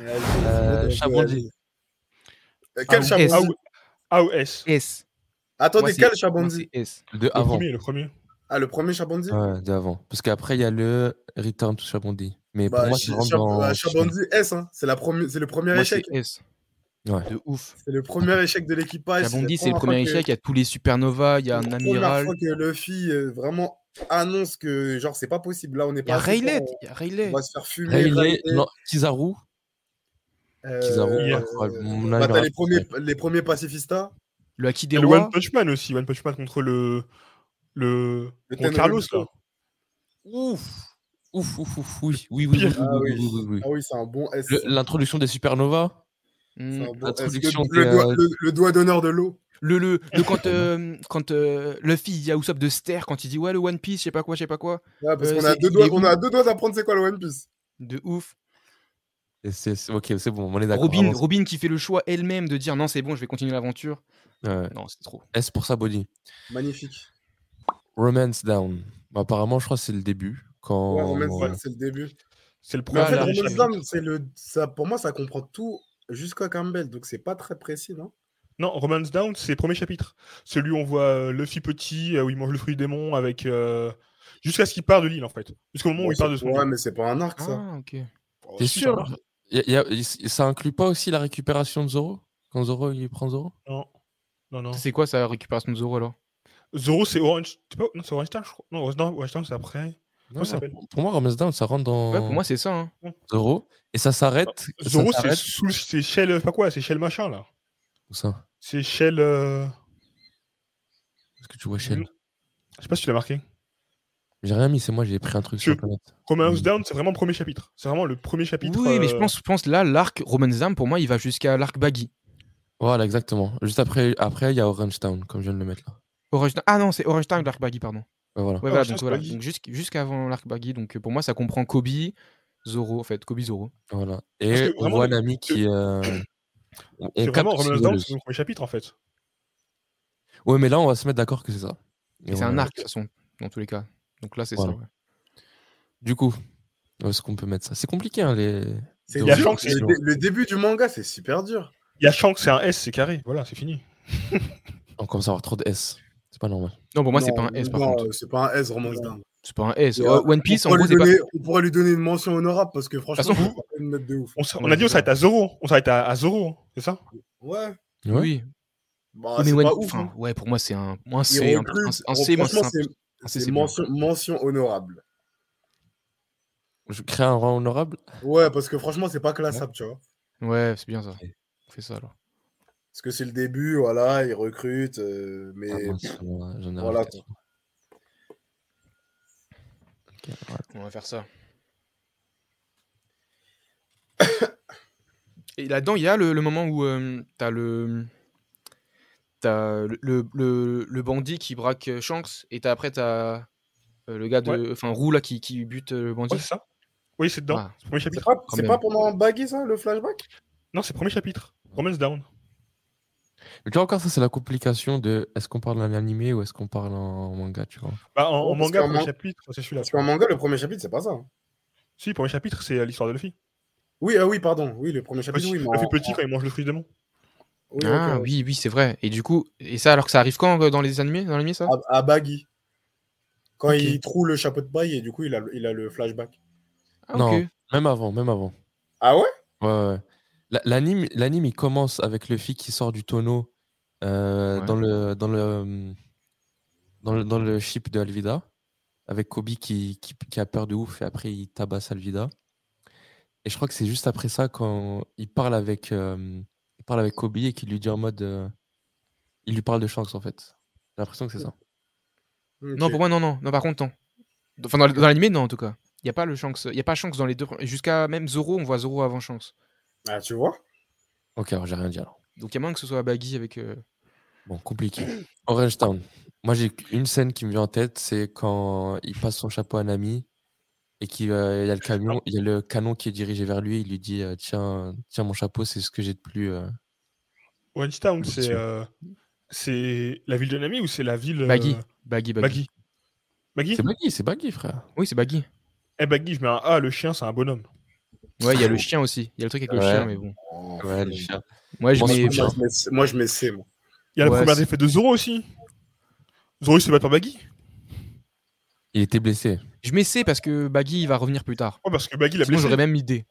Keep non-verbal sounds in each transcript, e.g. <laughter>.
Euh, Chabondi. Euh, Quel Ah, Chabondi S. A ou S S. Attendez, quel Chabondi S. De Le avant. premier, le premier. Ah, le premier Chabondi Ouais, de avant. Parce qu'après, il y a le Return to Chabondi. Mais pour Bah, moi, Ch- c'est vraiment euh, Chabondi S, hein. c'est la premi- c'est le premier Moi, échec. c'est S. Ouais. De ouf. C'est le premier échec de l'équipage. Chabondi, c'est le premier échec. Il y a tous les supernova, il y a un la première amiral. fois que Luffy euh, vraiment annonce que genre c'est pas possible. Là, on est Il y pas. a Rayleigh. Il y a On va se faire fumer. Rayleigh, Kizaru. Euh, Kizaru, bah, t'as est les premiers, les premiers pacifistas. Le Haki Et des le One. Punch Man aussi. One Punch Man contre le. Le. Le contre. Carlos, là. Ouf. Ouf, ouf, ouf, oui. Oui, oui, oui, oui, Ah oui, oui. oui, oui, oui. Ah oui, c'est un bon S. L'introduction des supernovas. C'est un bon Le, doigt, euh, le- le doigt d'honneur de l'eau. Le, le, le <laughs> quand, euh, quand euh, Luffy il dit à Usopp de taire, quand il dit ouais le One Piece, je sais pas quoi, je sais pas quoi, Ouais, parce Euh, qu'on a deux doigts, on a deux doigts d'apprendre c'est quoi le One Piece. de ouf. Ok, c'est bon, on est d'accord. Robin. Robin qui fait le choix elle-même de dire non c'est bon, je vais continuer l'aventure. Ouais. Non c'est trop. S pour sa body. Magnifique. Romance Down. Bah, apparemment, je crois que c'est le début. Quand... Ouais, Romance Down, c'est le début. C'est le Mais en premier. fait, Romance chapitre. Down, c'est le, ça, pour moi, ça comprend tout jusqu'à Campbell, donc c'est pas très précis, non? Non, Romance Down, c'est le premier chapitre. Celui où on voit euh, Luffy petit, euh, où il mange le fruit du démon, avec. euh, Jusqu'à ce qu'il part de l'île, en fait. Jusqu'au moment où il part de son Ouais, mais c'est pas un arc, ça. Ah ok. Oh, T'es si, sûr ça. Y a- y a- y- Ça inclut pas aussi la récupération de Zoro? Quand Zoro il prend Zoro? Non. Non, non. C'est quoi sa récupération de Zoro alors? Zoro, c'est Orange. Non, c'est Orange Town, je crois. Non, Orange Town, Orange Town, c'est après. Non, ça s'appelle? Pour moi, Romance Down, ça rentre dans Ouais pour moi c'est ça. hein. Zoro. Et ça s'arrête. ça Zoro, c'est sous. C'est Shell. Pas quoi, c'est Shell machin, là. Où ça? C'est Shell. euh, Est-ce que tu vois Shell? Je sais pas si tu l'as marqué. J'ai rien mis, c'est moi, j'ai pris un truc sur la planète. Romance Mm. Down, c'est vraiment le premier chapitre. C'est vraiment le premier chapitre. Oui mais je euh, pense, je pense là l'arc Romance Dam pour moi il va jusqu'à l'arc Baggy. Voilà, exactement. Juste après, après, il y a Orange Town, comme je viens de le mettre là. Orange Town- Ah non c'est Orange Town l'arc Baggy pardon. Ouais, voilà. Ouais voilà donc voilà Baggy. donc jusqu'- jusqu'avant l'arc Baggy donc euh, pour moi ça comprend Kobe, Zoro en fait Kobe Zoro. voilà. Et on voit le- Nami qui. euh, <coughs> C'est capte vraiment Romance Down, c'est le premier chapitre, en fait. Ouais, mais là, on va se mettre d'accord que c'est ça. C'est on- un arc de toute façon dans tous les cas. Donc là c'est Voilà. ça. ouais. Du coup, où est-ce qu'on peut mettre ça? C'est compliqué, hein, les. C'est de Il y a dur, Shanks, le, c'est- dé- le début du manga, c'est super dur. Il y a Shanks, c'est un S, c'est carré. Voilà, c'est fini. <laughs> On commence à avoir trop de S. C'est pas normal. Non pour moi c'est pas un S par non, contre. C'est pas un S, Romance Down. C'est pas un S. Ouais, euh, One Piece on, en pourrait gros pas. on pourrait lui donner une mention honorable parce que franchement, façon, c'est pas une note de ouf. On, s- on a dit on s'arrête à Zoro. On s'arrête à, à Zoro, hein, c'est ça? Ouais. Oui. Bah, mais c'est One- pas ouf. enfin, hein. ouais, pour moi, c'est un, C. Un, un- un C, moi, Franchement, c'est un- c'est mention, mention honorable. Je crée un rang honorable? Ouais, parce que franchement, c'est pas classable, tu vois. Ouais, c'est bien ça. On fait ça alors. Parce que c'est le début, voilà, il recrute, euh, mais Ah, mince, ouais, voilà. On va faire ça. <coughs> Et là-dedans, il y a le, le moment où euh, t'as le. T'as le, le, le, bandit qui braque euh, Shanks, et t'as, après t'as euh, le gars de. Enfin, Roux là qui, qui bute euh, le bandit. Ouais, c'est ça. Oui, c'est dedans. Ah. C'est premier chapitre. pas, c'est pendant Baggy, ça, le flashback? Non, c'est le premier chapitre. Romance Down. Mais tu vois, encore, ça, c'est la complication de est-ce qu'on parle en animé ou est-ce qu'on parle en manga, tu vois? Bah, en, manga, le premier man- chapitre, c'est celui-là. Parce qu'en manga, le premier chapitre, c'est pas ça. hein. Si, le premier chapitre, c'est l'histoire de Luffy. Oui, ah oui, pardon. Oui, le premier chapitre, Luffy, oui. Luffy petit en- quand il mange le fruit du démon. Oui, ah oui, oui, c'est vrai. Et du coup, et ça alors que ça arrive quand euh, dans les animés, dans l'animé ça? À, à Baggy. Quand il trouve le chapeau de paille et du coup, il a, il a le flashback. Ah, Non. Même avant, même avant. Ah ouais? Ouais, ouais, ouais. La- L'anime, l'anime, il commence avec Luffy qui sort du tonneau euh, Ouais. dans, le, dans, le, dans, le, dans le ship de Alvida, avec Kobe qui, qui, qui a peur de ouf et après il tabasse Alvida. Et je crois que c'est juste après ça quand il parle avec, euh, parle avec Kobe et qu'il lui dit en mode. euh, il lui parle de Shanks en fait. J'ai l'impression que c'est ça. Non, pour moi, non, non, non, par contre, non. Enfin, dans, dans l'animé, non, en tout cas. Il n'y a pas le Shanks. Il y a pas Shanks dans les deux. Jusqu'à même Zoro, on voit Zoro avant Shanks. Ah, tu vois Ok, alors j'ai rien dit alors. Donc il y a moyen que ce soit Baggy avec. euh, Bon, compliqué. Orange Town. Moi, j'ai une scène qui me vient en tête, c'est quand il passe son chapeau à Nami et qu'il euh, il y a le camion, il y a le canon qui est dirigé vers lui. Il lui dit euh, tiens, tiens mon chapeau, c'est ce que j'ai de plus. euh, Orange Town, Bien c'est euh, c'est la ville de Nami ou c'est la ville. euh, Baggy. Baggy, Baggy. Baggy? Baggy C'est Baggy, c'est Baggy, frère. Oui, c'est Baggy. Eh, Baggy, je mets un A, le chien, c'est un bonhomme. Ouais, il y a le chien aussi. Il y a le truc avec le chien, mais bon. Ouais, le chien. Moi, je Moi, mets. Moi, je mets C- moi, je mets C, moi. Il y a la Ouais, première c'est- défaite de Zoro aussi. Zoro il se bat par Baggy. Il était blessé. Je mets C parce que Baggy il va revenir plus tard. Oh, parce que Baggy l'a blessé. j'aurais même mis D.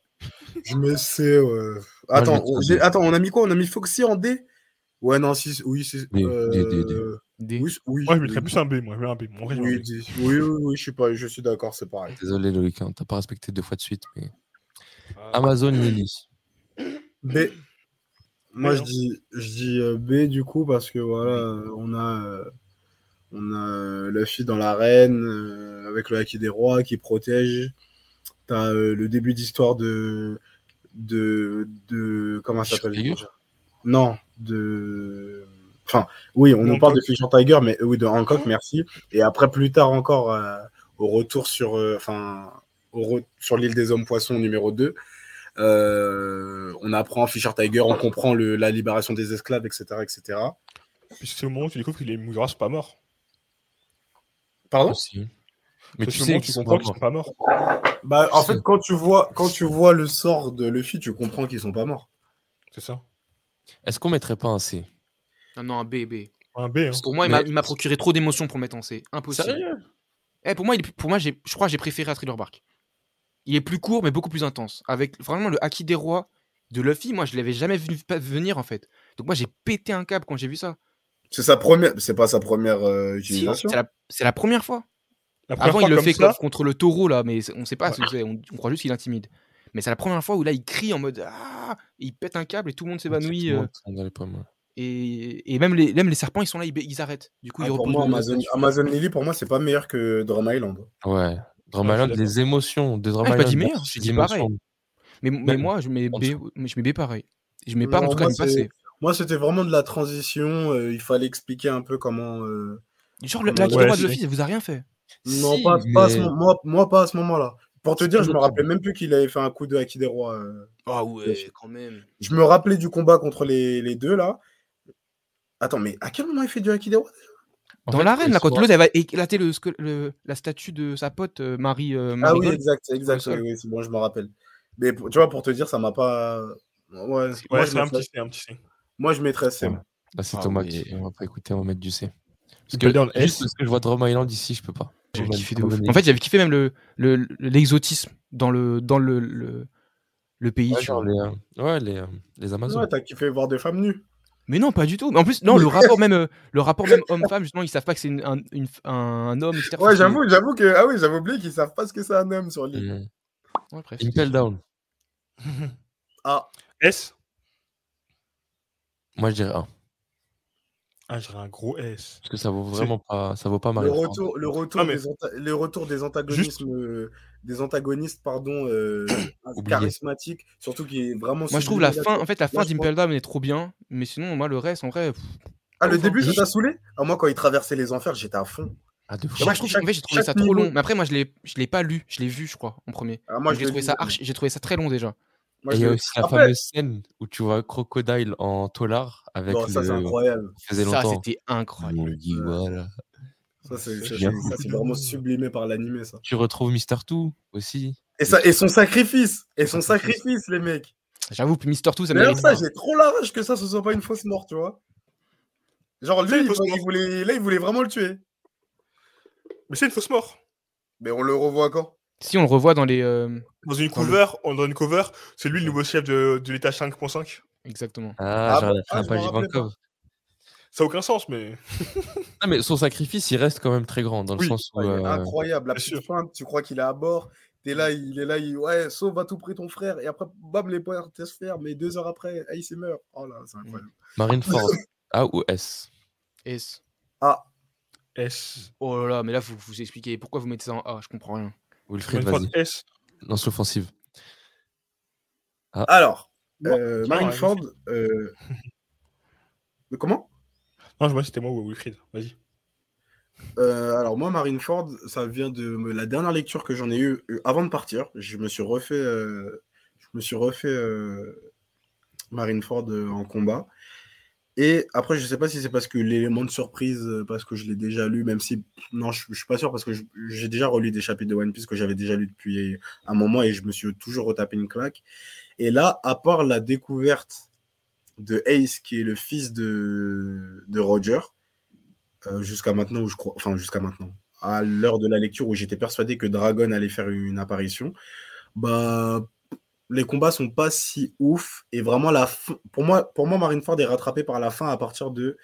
Je mets C, ouais. Attends, D. attends, on a mis quoi? On a mis Foxy en D? Ouais, non, si, oui, c'est. D, euh, D, D, D. D. Oui, oui. Moi, je mettrais oui. plus un B. Moi, je mets un B. Oui. D. oui, oui, oui, je suis, pas, je suis d'accord, c'est pareil. Désolé, Loïc, hein, t'as pas respecté deux fois de suite. Mais... Ah. Amazon Lily. B. Moi, je hein. dis, je dis euh, B du coup parce que voilà, euh, on a, euh, on a la fille dans l'arène euh, avec le Haki des Rois qui protège. T'as euh, le début d'histoire de, de, de, comment ça Fisher s'appelle Non, de, enfin, oui, on nous parle de Fisher Tiger, mais euh, oui, de Hancock, merci. Et après, plus tard encore, euh, au retour sur, euh, enfin, au re- sur l'île des hommes poissons numéro 2. Euh, on apprend Fisher Tiger, on comprend le- la libération des esclaves, etc. etc. Puis c'est au moment où tu découvres que les Mugiwara sont pas morts. Pardon? Aussi. Mais tu sais tu sont comprends pas qu'ils sont morts. pas morts. bah, En fait, quand tu, vois, quand tu vois le sort de Luffy, tu comprends qu'ils sont pas morts. C'est ça. Est-ce qu'on mettrait pas un C? Non, non, un B, B. Un B. Hein. Parce que pour moi, il Mais- m'a- il m'a procuré trop d'émotions pour le mettre en C. Impossible. Eh, pour moi, il est- pour moi je crois que j'ai préféré à Thriller Bark. Il est plus court, mais beaucoup plus intense. Avec vraiment le Haki des Rois de Luffy, moi, je l'avais jamais vu pas venir en fait. Donc moi, j'ai pété un câble quand j'ai vu ça. C'est sa première, c'est pas sa première euh, Si, utilisation. C'est la, c'est la première fois. La première Avant, fois il le fait ça, contre le taureau là, mais on sait pas ce que c'est. On, on croit juste qu'il intimide. Mais c'est la première fois où là, il crie en mode ah, il pète un câble et tout le monde s'évanouit. Euh, ouais. et, et même les, même les serpents, ils sont là, ils, ils arrêtent. Du coup, Ah, ils pour moi, Amazon, Amazon Lily, pour moi, c'est pas meilleur que Drum Island. Ouais. Drum Ouais, je suis Island, les émotions de Drum Ah, j'ai pas Island. dit meilleur, dit l'émotion. pareil. Mais, moi, je mets, B, je mets B pareil. Je mets pas, en tout cas, je Moi, c'était vraiment de la transition. euh, il fallait expliquer un peu comment. euh, Genre, le, Ouais, la ouais, de Luffy, ça vous a rien fait. Non, Si, pas, pas à ce moi, moi, pas à ce moment-là. Pour te dire, je me rappelais même plus qu'il avait fait un coup de Haki des Rois. euh. Ah ouais, quand même. Je me rappelais du combat contre les, les deux là. Attends, mais à quel moment il fait du Haki des Rois Dans l'arène, là, quand l'autre, elle va éclater le, sque- le- la statue de sa pote euh, Marie. euh, Ah Marie oui, Gold. exact, exact. Oui, oui, c'est bon, je me rappelle. Mais tu vois, pour te dire, ça m'a pas. Ouais, c'est un un petit C. moi, je mettrais C. Ouais. moi. Là, c'est Ah Thomas oui. qui. On va pas écouter, on va mettre du C. Parce que, juste parce que je vois Drum Island ici, je peux pas. J'avais Drum kiffé de ouf. En fait, j'avais kiffé même le le- le- l'exotisme dans le dans le, le, le pays. Ouais, tu genre vois. les, euh, ouais, les, euh, les Amazones. Ouais, t'as kiffé voir des femmes nues. Mais non, pas du tout. Mais en plus, non, le rapport même, euh, le rapport même <laughs> homme-femme, justement, ils savent pas que c'est une- un, une- un homme, etc. Ouais, C'est- j'avoue, j'avoue que. Ah oui, j'avais oublié qu'ils savent pas ce que c'est un homme sur l'île. Mm. Ouais, bref. Impel Down. Ah, S. Moi, je dirais A. Ah, je dirais un gros S. Parce que ça vaut vraiment pas. Ça vaut pas le retour, le retour, Ah, mais- des, anta- le retour des antagonismes, euh, des antagonistes, pardon, euh, <coughs> charismatiques, surtout qui est vraiment. Moi, je trouve la fin, en fait, la fin d'Impel Down est trop bien. Mais sinon, moi, le reste, en vrai. pff, Ah, le Enfin, début, ça t'a saoulé? Ah, Moi, quand il traversait les enfers, j'étais à fond. Ah, de fou. Moi, je trouve, chaque- en fait, j'ai trouvé ça trop long. Mais après, moi, je l'ai, je l'ai pas lu. Je l'ai vu, je crois, en premier. Ah, moi, j'ai trouvé ça archi- j'ai trouvé ça très long déjà. Moi, Et il y a aussi la Après- fameuse scène où tu vois Crocodile en tolard avec Bon, ça, c'est le. incroyable. Ça c'était incroyable. Dit, voilà. Ça, c'est c'est- c'est vraiment sublimé par l'animé, ça. Tu retrouves Mister Two aussi. Et, ça. et son sacrifice Et son sacrifice, les mecs J'avoue, Mister Two, ça Mais mérite ça, j'ai trop la rage que ça, ce soit pas une fausse mort, tu vois. Genre, lui, C'est il, voulait, là, il voulait vraiment le tuer. Mais c'est une fausse mort. Mais on le revoit quand? Si on le revoit dans les. euh, Dans une Dans le- cover, on dans une cover, c'est lui le nouveau chef de, de l'état 5.5. Exactement. Ah, Ah Ah, fin pas. Ça n'a aucun sens, mais. <laughs> Ah, mais son sacrifice, il reste quand même très grand dans le Oui. sens où. Euh, Incroyable. La petite feinte, tu crois qu'il est à bord. T'es là, il est là, il ouais, sauve à tout prix ton frère. Et après, bam, les portes se ferment. Mais deux heures après, ah, il s'est meurt. Oh là, c'est incroyable. Marineford. A ou S? S. Ah, S. Oh là là, mais là, vous vous expliquez pourquoi vous mettez ça en A? Je comprends rien. Wilfried, Marineford, vas-y. S. Lance l'offensive. alors, Non, euh, Marineford. euh, mais Comment? Non, je vois, c'était moi ou Wilfried. Vas-y. Euh, alors moi, Marineford, ça vient de la dernière lecture que j'en ai eue euh, avant de partir. Je me suis refait, euh, je me suis refait euh, Marineford euh, en combat. Et après, je sais pas si c'est parce que l'élément de surprise, euh, parce que je l'ai déjà lu, même si. Non, je, je suis pas sûr parce que j'ai déjà relu des chapitres de One Piece que j'avais déjà lu depuis un moment et je me suis toujours retapé une claque. Et là, à part la découverte de Ace, qui est le fils de, de Roger, euh, jusqu'à maintenant, où je crois. Enfin, jusqu'à maintenant. À l'heure de la lecture où j'étais persuadé que Dragon allait faire une apparition, bah. Les combats sont pas si ouf et vraiment la pour moi pour moi Marineford est rattrapé par la fin à partir de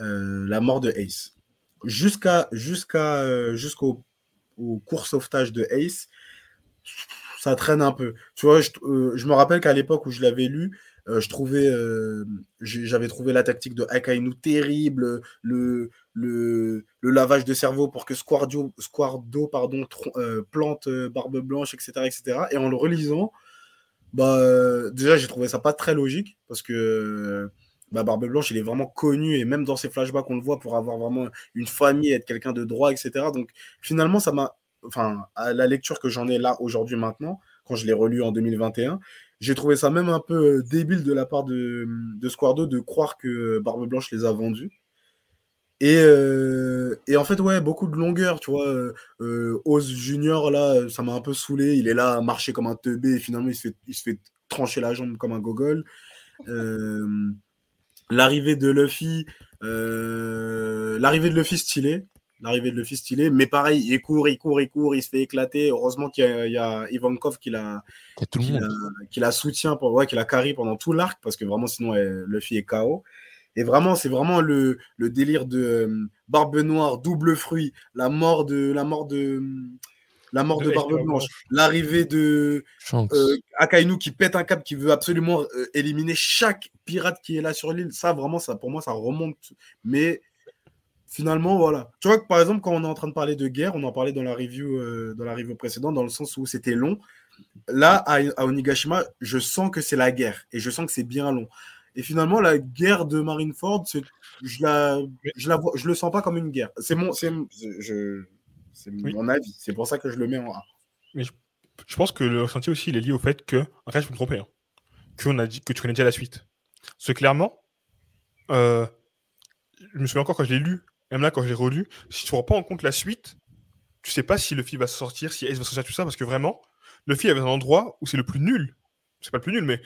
euh, la mort de Ace. Jusqu'à jusqu'à euh, jusqu'au au court sauvetage de Ace, ça traîne un peu. Tu vois, je, euh, me rappelle qu'à l'époque où je l'avais lu, je trouvais, j'avais trouvé la tactique de Akainu terrible, le, le, le lavage de cerveau pour que Squardio, Squardo pardon, plante Barbe Blanche, etc., etc. Et en le relisant, bah, euh, déjà, j'ai trouvé ça pas très logique parce que euh, bah, Barbe Blanche, il est vraiment connu et même dans ses flashbacks, on le voit pour avoir vraiment une famille, être quelqu'un de droit, etc. Donc finalement, ça m'a, enfin, à la lecture que j'en ai là aujourd'hui maintenant, quand je l'ai relu en 2021, j'ai trouvé ça même un peu euh, débile de la part de, de Squardo de croire que Barbe Blanche les a vendus. Et, euh, et en fait, ouais, beaucoup de longueur, tu vois. Euh, euh, Oz Junior, là, ça m'a un peu saoulé. Il est là à marcher comme un teubé et finalement, il se fait, il se fait trancher la jambe comme un gogol. Euh, L'arrivée de Luffy, l'arrivée de Luffy stylé. L'arrivée de Luffy stylé. Mais pareil, il court, il court, il court, il se fait éclater. Heureusement qu'il y, a- il y a Ivankov qui l'a qui la, qui la soutient, pour, ouais, qui la carry pendant tout l'arc, parce que vraiment, sinon, elle- Luffy est KO. Et vraiment, c'est vraiment le, le délire de euh, Barbe Noire, double fruit, la mort de la mort de la mort De Barbe Blanche, l'arrivée de euh, Akainu qui pète un câble, qui veut absolument euh, éliminer chaque pirate qui est là sur l'île. Ça, vraiment, ça, pour moi, ça remonte. Mais finalement, voilà. Tu vois que par exemple, quand on est en train de parler de guerre, on en parlait dans la review, euh, dans la review précédente, dans le sens où c'était long. Là, à, à Onigashima, je sens que c'est la guerre et je sens que c'est bien long. Et finalement, la guerre de Marineford, je la, je la vois, je le sens pas comme une guerre. C'est mon, c'est, je, Oui. mon avis. C'est pour ça que je le mets en A. Je pense que le ressenti aussi, il est lié au fait que, après, je peux me tromper, hein, qu'on a dit que tu connais déjà la suite. C'est clairement, euh, je me souviens encore quand je l'ai lu, même là quand je l'ai relu, si tu ne prends pas en compte la suite, tu sais pas si le film va sortir, si Ace va sortir, tout ça, parce que vraiment, le film est un endroit où c'est le plus nul. C'est pas le plus nul, mais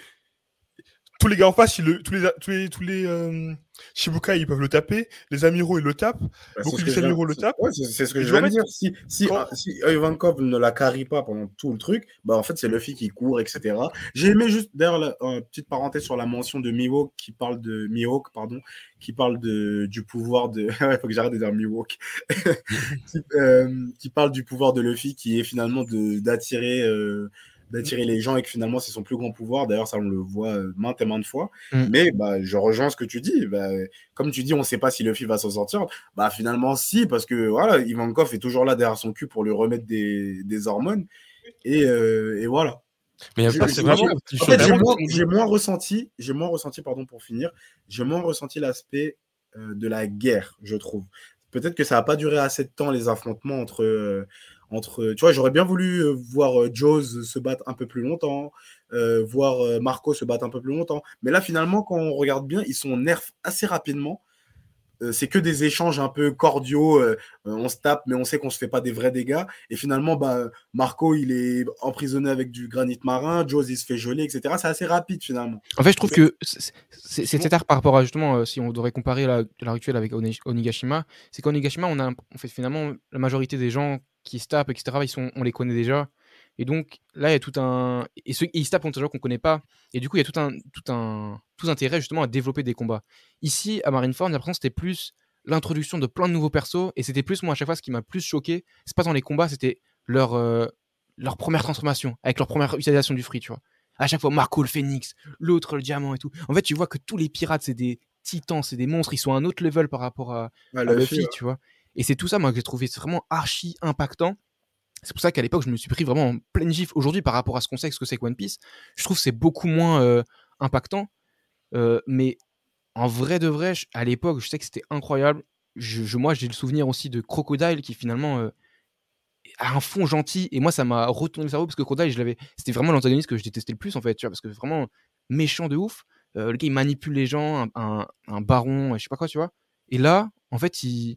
tous les gars en face, ils le- tous les, tous les, tous les euh, Shibukai, ils peuvent le taper, les amiraux, ils le tapent. Bah, Beaucoup c'est ce de que je amiraux le tapent. ouais, c'est ce que Et je viens de dire. Si, si, quand- ah, si Ivankov ne la carry pas pendant tout le truc, bah en fait, c'est Luffy qui court, etc. J'ai aimé juste, d'ailleurs, euh, petite parenthèse sur la mention de Mihawk qui parle de Mihawk, pardon, qui parle de, du pouvoir de. <laughs> Il faut que j'arrête de dire Mihawk. <laughs> qui, euh, qui parle du pouvoir de Luffy qui est finalement d'attirer. D'attirer les gens et que finalement c'est son plus grand pouvoir d'ailleurs ça on le voit euh, maintes et maintes fois Mm. mais bah je rejoins ce que tu dis bah, comme tu dis on sait pas si Luffy va s'en sortir bah finalement si, parce que voilà, Ivankov est toujours là derrière son cul pour lui remettre des, des hormones. Et, euh, et voilà. Mais fait, j'ai moins, ressenti, j'ai moins ressenti, pardon, pour finir, j'ai moins ressenti l'aspect euh, de la guerre, je trouve. Peut-être que ça n'a pas duré assez de temps les affrontements entre, euh, entre, tu vois, j'aurais bien voulu euh, voir euh, Jaws se battre un peu plus longtemps, euh, voir Marco se battre un peu plus longtemps. Mais là, finalement, quand on regarde bien, ils sont nerfs assez rapidement. Euh, c'est que des échanges un peu cordiaux. euh, on se tape, mais on sait qu'on se fait pas des vrais dégâts. Et finalement, bah, Marco, il est emprisonné avec du granit marin. Jaws, il se fait geler, etc. C'est assez rapide finalement. En fait, je trouve que c'est c'est tard par rapport à justement, si on devrait comparer la, la rituelle avec Oni- Onigashima, c'est qu'Onigashima, on a, on fait finalement la majorité des gens qui se tapent, etc. Ils sont, on les connaît déjà. Et donc là, il y a tout un. Et, ceux, et ils se tapent contre des gens qu'on connaît pas. Et du coup, il y a tout un, tout un, tout intérêt justement à développer des combats. Ici, à Marineford, j'ai l'impression que c'était plus l'introduction de plein de nouveaux persos. Et c'était plus, moi, à chaque fois, ce qui m'a plus choqué, c'est pas dans les combats, c'était leur, euh, leur première transformation, avec leur première utilisation du free, tu vois. À chaque fois, Marco le phénix, l'autre le diamant et tout. En fait, tu vois que tous les pirates, c'est des titans, c'est des monstres, ils sont à un autre level par rapport à, Ouais, à Luffy, Luffy, ouais. tu vois. Et c'est tout ça, moi, que j'ai trouvé vraiment archi impactant. C'est pour ça qu'à l'époque, je me suis pris vraiment en pleine gifle. Aujourd'hui, par rapport à ce qu'on sait, ce que c'est que One Piece, je trouve que c'est beaucoup moins euh, impactant. Euh, mais en vrai de vrai, à l'époque, je sais que c'était incroyable. Je- moi, j'ai le souvenir aussi de Crocodile qui finalement euh, a un fond gentil. Et moi, ça m'a retourné le cerveau parce que Crocodile, je l'avais, c'était vraiment l'antagoniste que je détestais le plus en fait, tu vois, parce que vraiment méchant de ouf. le gars il manipule les gens, un, un, baron, je sais pas quoi, tu vois. Et là, en fait, il...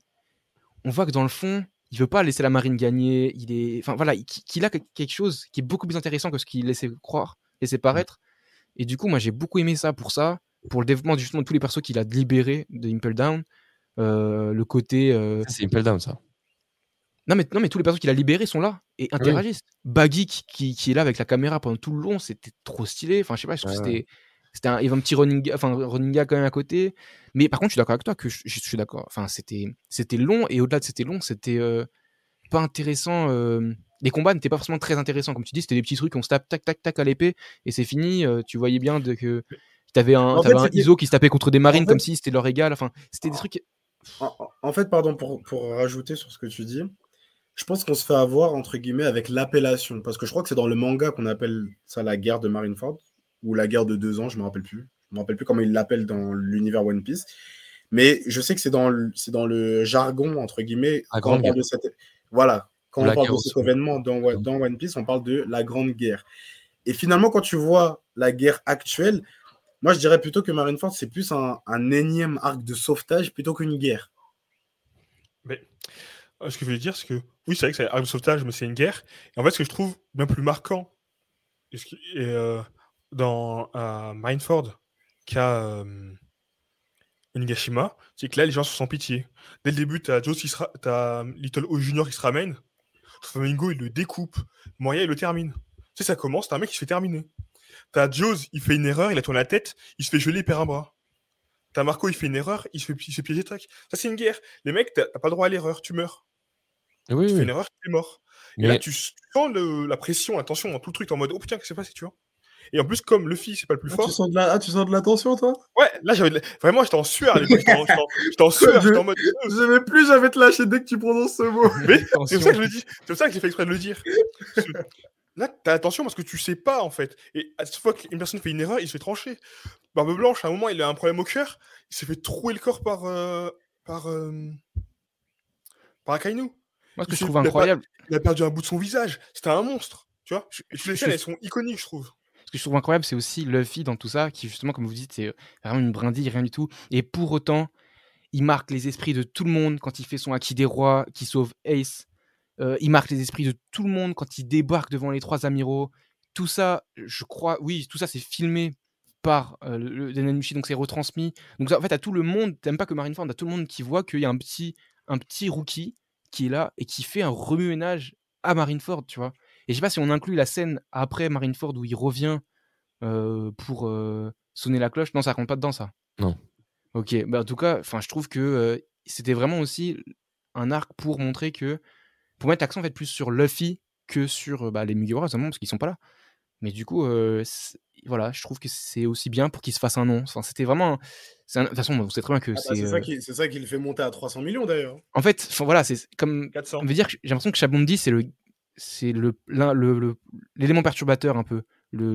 on voit que dans le fond, il veut pas laisser la marine gagner. Il est, enfin voilà, qu'il a quelque chose qui est beaucoup plus intéressant que ce qu'il laissait croire, laissait paraître. Et du coup, moi, j'ai beaucoup aimé ça pour ça, pour le développement justement de tous les persos qu'il a libérés de Impel Down. Euh, le côté. Euh, c'est Impel Down, ça. Non mais, non, mais tous les persos qu'il a libérés sont là et interagissent. Baggy qui, qui, est là avec la caméra pendant tout le long, c'était trop stylé. Enfin, je sais pas, je trouve que c'était. C'était un, il y avait un petit running, enfin, running gag quand même à côté. Mais par contre, je suis d'accord avec toi que je, suis d'accord. Enfin, c'était, c'était long et au-delà de c'était long, c'était euh, pas intéressant. Euh, les combats n'étaient pas forcément très intéressants, comme tu dis. C'était des petits trucs, on se tape tac tac tac à l'épée et c'est fini. Euh, tu voyais bien de, que t'avais un, avais un ISO qui se tapait contre des marines comme si c'était leur égal. Enfin, c'était des trucs. En, fait, pardon pour, pour rajouter sur ce que tu dis je pense qu'on se fait avoir entre guillemets avec l'appellation parce que je crois que c'est dans le manga qu'on appelle ça la guerre de Marineford ou la guerre de deux ans, je me rappelle plus. Je me rappelle plus comment il l'appelle dans l'univers One Piece. Mais je sais que c'est dans, le, dans le jargon, entre guillemets, quand on parle de cette... Voilà, quand on parle de cet événement dans, dans One Piece, on parle de la Grande Guerre. Et finalement, quand tu vois la guerre actuelle, moi je dirais plutôt que Marineford, c'est plus un, un, énième arc de sauvetage plutôt qu'une guerre. Mais euh, ce que je veux dire, c'est que oui, c'est vrai que c'est un arc de sauvetage, mais c'est une guerre. Et en fait, ce que je trouve bien plus marquant, et, euh, dans euh, Mindford qu'à euh, Onigashima, c'est que là, les gens sont sans pitié. Dès le début, tu as, as Little O Junior qui se ramène. Flamingo, il le découpe. Moria, il le termine. Tu sais, ça commence, t'as un mec qui se fait terminer. T'as Joes, il fait une erreur, il a tourné la tête, il se fait geler, il perd un bras. T'as Marco, il fait une erreur, il se fait, il se fait piéger tac. Ça, c'est une guerre. Les mecs, t'as pas le droit à l'erreur, tu meurs. Oui, tu fais une erreur, tu es mort. Et là, tu sens la pression, attention, dans tout le truc, en mode, oh putain, qu'est-ce qui s'est passé, tu vois? Et en plus, comme Luffy, c'est pas le plus ah, fort. Tu sens de la... Ah, tu sens de l'attention, toi? Ouais, là, j'avais vraiment, j'étais en sueur à l'époque. J'étais en sueur, j'étais en mode. Je vais plus jamais te lâcher dès que tu prononces ce mot. c'est pour ça que je le dis. C'est pour ça que j'ai fait exprès de le dire. Là, t'as attention parce que tu sais pas, en fait. Et à chaque fois qu'une personne fait une erreur, il se fait trancher. Barbe Blanche, à un moment, il a un problème au cœur. Il s'est fait trouer le corps par. Euh, par. Euh, par Akainu. Moi, ce que je trouve incroyable. il a perdu un bout de son visage. C'était un monstre. Tu vois toutes les scènes, elles sont iconiques, je trouve ce que je trouve incroyable, c'est aussi Luffy dans tout ça, qui justement, comme vous dites, c'est vraiment une brindille, rien du tout. Et pour autant, il marque les esprits de tout le monde quand il fait son acquis des rois, qui sauve Ace. Euh, il marque les esprits de tout le monde quand il débarque devant les trois amiraux. Tout ça, je crois, oui, tout ça, c'est filmé par euh, le donc c'est retransmis. Donc en fait, à tout le monde, t'aimes pas que Marineford, à tout le monde qui voit qu'il y a un petit, un petit rookie qui est là et qui fait un remue-ménage à Marineford, tu vois. Et je sais pas si on inclut la scène après Marineford où il revient euh, pour euh, sonner la cloche. Non, ça compte pas dedans, ça. Non. Ok, bah, en tout cas, je trouve que euh, c'était vraiment aussi un arc pour montrer que. pour mettre l'accent en fait plus sur Luffy que sur bah, les Mugiwara, parce qu'ils sont pas là. Mais du coup, voilà, je trouve que c'est aussi bien pour qu'il se fasse un nom. Enfin, c'était vraiment. De toute façon, vous savez très bien que ah bah, c'est. c'est ça qui, le fait monter à 300 millions d'ailleurs. En fait, voilà, c'est comme. 400. On veut dire, j'ai l'impression que Chabondi, c'est le c'est le l'élément perturbateur un peu. Le,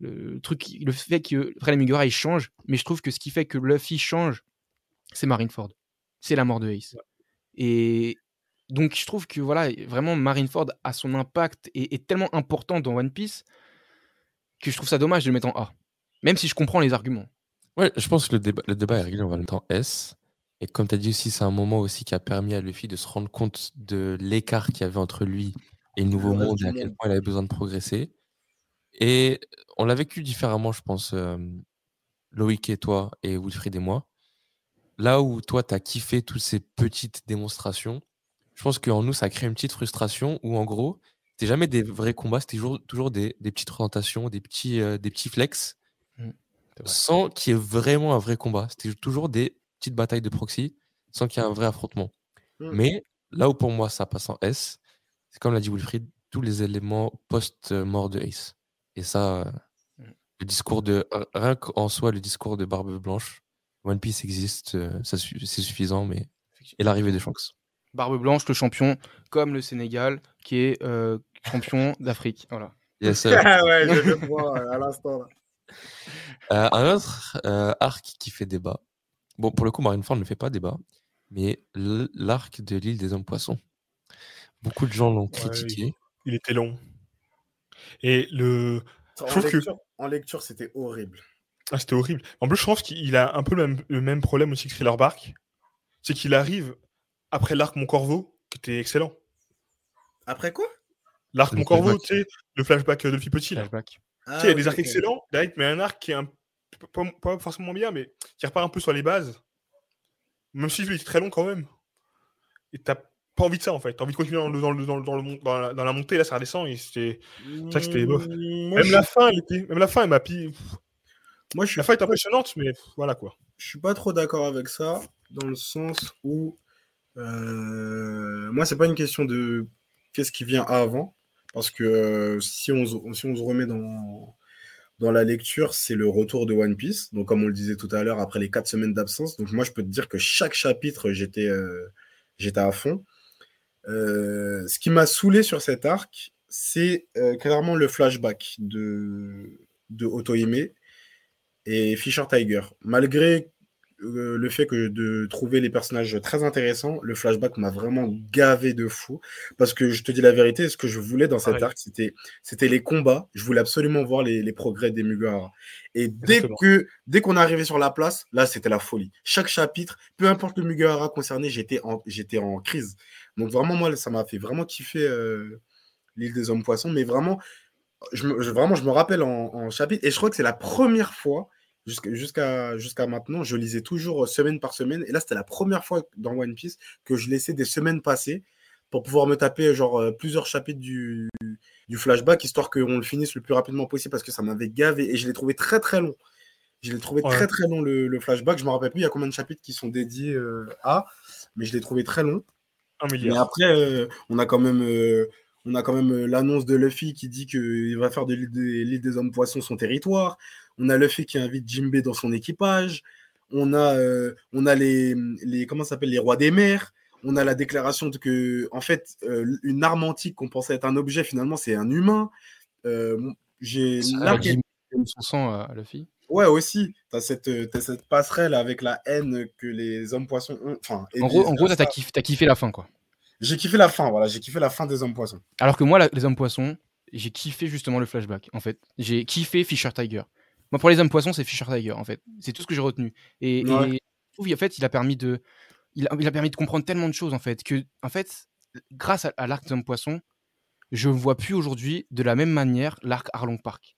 le, truc le fait que Fred Amigura il change mais je trouve que ce qui fait que Luffy change c'est Marineford. C'est la mort de Ace. Et donc je trouve que voilà vraiment Marineford a son impact et est tellement important dans One Piece que je trouve ça dommage de le mettre en A même si je comprends les arguments. Ouais je pense que le débat, le débat est réglé on va le mettre en S. Et comme tu as dit aussi c'est un moment aussi qui a permis à Luffy de se rendre compte de l'écart qu'il y avait entre lui et le nouveau monde et à quel point il avait besoin de progresser. Et on l'a vécu différemment, je pense, Loïc et toi, et Wilfried et moi. Là où toi, tu as kiffé toutes ces petites démonstrations, je pense qu'en nous, ça crée une petite frustration où, en gros, c'était jamais des vrais combats, c'était toujours, toujours des, des, petites présentations, des petits, des petits flex, mmh, sans qu'il y ait vraiment un vrai combat. C'était toujours des petites batailles de proxy, sans qu'il y ait un vrai affrontement. Mmh. Mais là où pour moi, ça passe en S, c'est comme l'a dit Wilfried, tous les éléments post-mort de Ace. Et ça, mmh. le discours de. Rien qu'en soi, le discours de Barbe Blanche, One Piece existe, euh, c'est suffisant, mais. Et l'arrivée de Shanks. Barbe Blanche, le champion, comme le Sénégal, qui est euh, champion <laughs> d'Afrique. Voilà. Yes, ah <laughs> ouais, je le vois à l'instant. Euh, un autre arc qui fait débat. Bon, pour le coup, Marineford ne fait pas débat, mais l'arc de l'île des hommes poissons. Beaucoup de gens l'ont critiqué. il était long. Et le. En lecture, en lecture, c'était horrible. Ah, c'était horrible. En plus, je pense qu'il a un peu le même, le même problème aussi que Thriller Bark. C'est qu'il arrive après l'arc Mon Corvo, qui était excellent. Après quoi? L'arc Mon Corvo, tu sais, le flashback de Petit Petit. là. Flashback. Ah, il y a des arcs excellents, met un arc qui est un... pas, pas forcément bien, mais qui repart un peu sur les bases. Même si il était très long quand même. Et t'as pas envie de ça en fait. T'as envie de continuer dans, le, dans, le, dans, le- dans, le dans la, dans la montée, là ça redescend et c'était. C'est vrai que c'était bof. Mmh, Même je, la fin, elle était. Même la fin, elle m'a pi- moi, je suis La fin est impressionnante, mais voilà quoi. je suis pas trop d'accord avec ça, dans le sens où euh, moi, c'est pas une question de qu'est-ce qui vient avant, parce que euh, si, on, se- si on se remet dans, dans la lecture, c'est le retour de One Piece. Donc, comme on le disait tout à l'heure, après les quatre semaines d'absence. Donc, moi, je peux te dire que chaque chapitre, j'étais euh, j'étais à fond. Euh, ce qui m'a saoulé sur cet arc, c'est euh, clairement le flashback de, de Otohime et Fisher Tiger. Malgré euh, le fait que de trouver les personnages très intéressants, le flashback m'a vraiment gavé de fou. Parce que je te dis la vérité, ce que je voulais dans cet arc, c'était, c'était les combats. Je voulais absolument voir les, les progrès des Mugiwara. Et dès Exactement. que dès qu'on est arrivé sur la place, là, c'était la folie. Chaque chapitre, peu importe le Mugiwara concerné, j'étais en, j'étais en crise. Donc vraiment, moi, ça m'a fait vraiment kiffer euh, l'île des hommes poissons. Mais vraiment, je me, je- vraiment, je me rappelle en, en chapitre. Et je crois que c'est la première fois jusqu'à maintenant, je lisais toujours euh, semaine par semaine. Et là, c'était la première fois dans One Piece que je laissais des semaines passer pour pouvoir me taper genre euh, plusieurs chapitres du, du flashback, histoire qu'on le finisse le plus rapidement possible parce que ça m'avait gavé. Et je l'ai trouvé très très long. Je l'ai trouvé Ouais. très très long le, le flashback. Je me rappelle plus il y a combien de chapitres qui sont dédiés euh, à, mais je l'ai trouvé très long. Un Mais après, euh, on a quand même, euh, on a quand même euh, l'annonce de Luffy qui dit qu'il va faire de l'île des, hommes poissons son territoire. On a Luffy qui invite Jinbei dans son équipage. On a, euh, on a les, les comment s'appelle les rois des mers. On a la déclaration de que, en fait, euh, une arme antique qu'on pensait être un objet, finalement, c'est un humain. Euh, j'ai donne son sang à Luffy. Ouais, aussi. T'as cette, euh, cette passerelle avec la haine que les hommes poissons ont. Enfin, En gros, en gros, t'as kiffé, la fin, quoi. J'ai kiffé la fin, voilà. J'ai kiffé la fin des hommes poissons. Alors que moi, la- les hommes poissons, j'ai kiffé justement le flashback, en fait. J'ai kiffé Fisher Tiger. Moi, pour les hommes poissons, c'est Fisher Tiger, en fait. C'est tout ce que j'ai retenu. Et, Ouais. et je trouve, en fait, il a permis de, il a, il a permis de comprendre tellement de choses, en fait, que, en fait, grâce à, à l'arc des hommes poissons, je ne vois plus aujourd'hui de la même manière l'arc Arlong Park.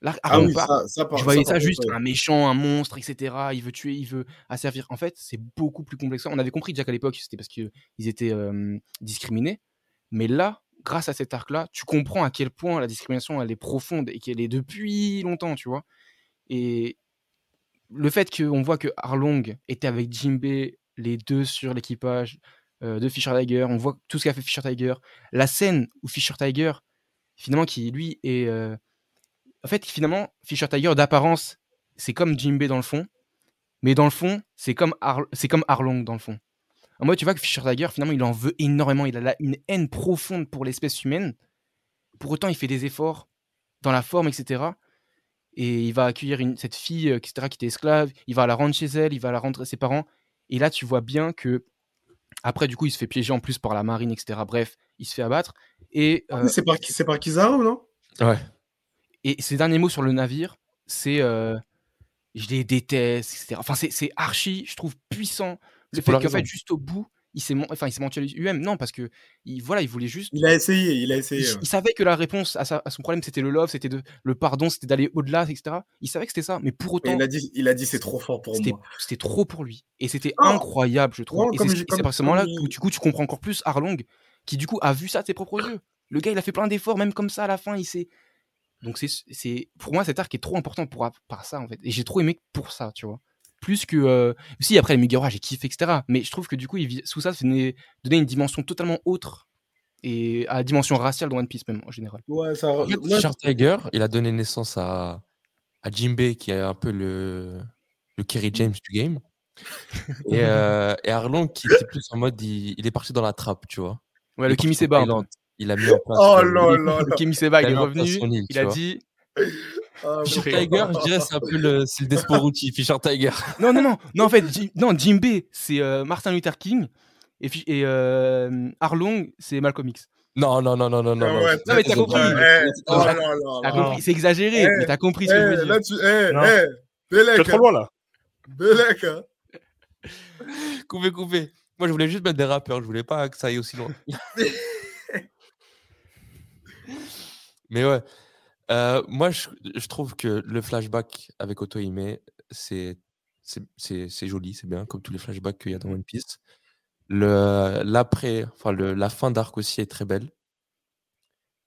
L'arc Ah oui, ça, ça, je voyais ça juste ouais. un méchant, un monstre, etc. Il veut tuer, il veut asservir. En fait, c'est beaucoup plus complexe. On avait compris déjà qu'à l'époque, c'était parce qu'ils étaient euh, discriminés. Mais là, grâce à cet arc-là, tu comprends à quel point la discrimination, elle est profonde et qu'elle est depuis longtemps, tu vois. Et le fait qu'on voit que Arlong était avec Jinbei, les deux sur l'équipage euh, de Fisher Tiger, on voit tout ce qu'a fait Fisher Tiger. La scène où Fisher Tiger, finalement, qui lui est... euh, en fait, finalement, Fisher Tiger, d'apparence, c'est comme Jinbei dans le fond, mais dans le fond, c'est comme, Ar- c'est comme Arlong dans le fond. En mode, tu vois que Fisher Tiger, finalement, il en veut énormément. Il a là une haine profonde pour l'espèce humaine. Pour autant, il fait des efforts dans la forme, etc. Et il va accueillir une- cette fille, euh, etc., qui était esclave. Il va la rendre chez elle, il va la rendre à ses parents. Et là, tu vois bien que. Après, du coup, il se fait piéger en plus par la marine, etc. Bref, il se fait abattre. Et, euh, C'est par, c'est par Kizaru, non? Ouais. Et ses derniers mots sur le navire, c'est euh, je les déteste, etc. Enfin, c'est archi, je trouve, puissant. Le fait qu'en fait, juste au bout, il s'est enfin, menti à lui-même. Non, parce que il, voilà, il voulait juste. Il a essayé, il a Il, essayé. ouais. il savait que la réponse à, sa- à son problème, c'était le love, c'était le pardon, c'était d'aller au-delà, etc. Il savait que c'était ça, mais pour Mais autant, il a dit, il a dit c'est trop fort pour moi. c'était trop pour lui. Et c'était Oh. incroyable, je trouve. Et c'est à ce moment-là que du coup, tu comprends encore plus Arlong, qui du coup a vu ça de ses propres yeux. Le gars, il a fait plein d'efforts, même comme ça, à la fin, il s'est. Donc, c'est, c'est, pour moi, cet arc est trop important pour, par ça, en fait. Et j'ai trop aimé pour ça, tu vois. Plus que. euh, Si, après, les Mugiwara, j'ai kiffé, etc. Mais je trouve que du coup, il, sous ça, ça venait donner une dimension totalement autre. Et à la dimension raciale dans One Piece, même, en général. Ouais, ça. En fait, Tiger, il a donné naissance à, à Jinbei, qui est un peu le, le Kerry James du game. Et, euh, et Arlong, qui était plus en mode, il, il est parti dans la trappe, tu vois. Ouais, Il le est Il a mis en place. Oh là là Seba, il est revenu. île, Il a vois. dit. Ah, Fisher Tiger, je dirais, c'est un peu le, c'est le Desporucci, Fisher Tiger. Non, non, non, non, en fait, Jim- non, Jinbei, c'est euh, Martin Luther King et, euh, Arlong, c'est Malcolm X. Non, non, non, non, non, non. Ah non. ouais, Non, mais t'as c'est- compris. eh, Mais- oh compris, c'est exagéré, Eh, mais t'as compris ce que je Eh, veux dire. là, tu. Eh, eh, es trop hein. loin là. Belek, hein. Coupez, coupez. Moi, je voulais juste mettre des rappeurs. Je voulais pas que ça aille aussi loin. <laughs> Mais ouais. Euh, moi, je, trouve que le flashback avec Otohime, c'est joli, c'est bien, comme tous les flashbacks qu'il y a dans One Piece. Le- L'après, enfin, le, la fin d'arc aussi est très belle.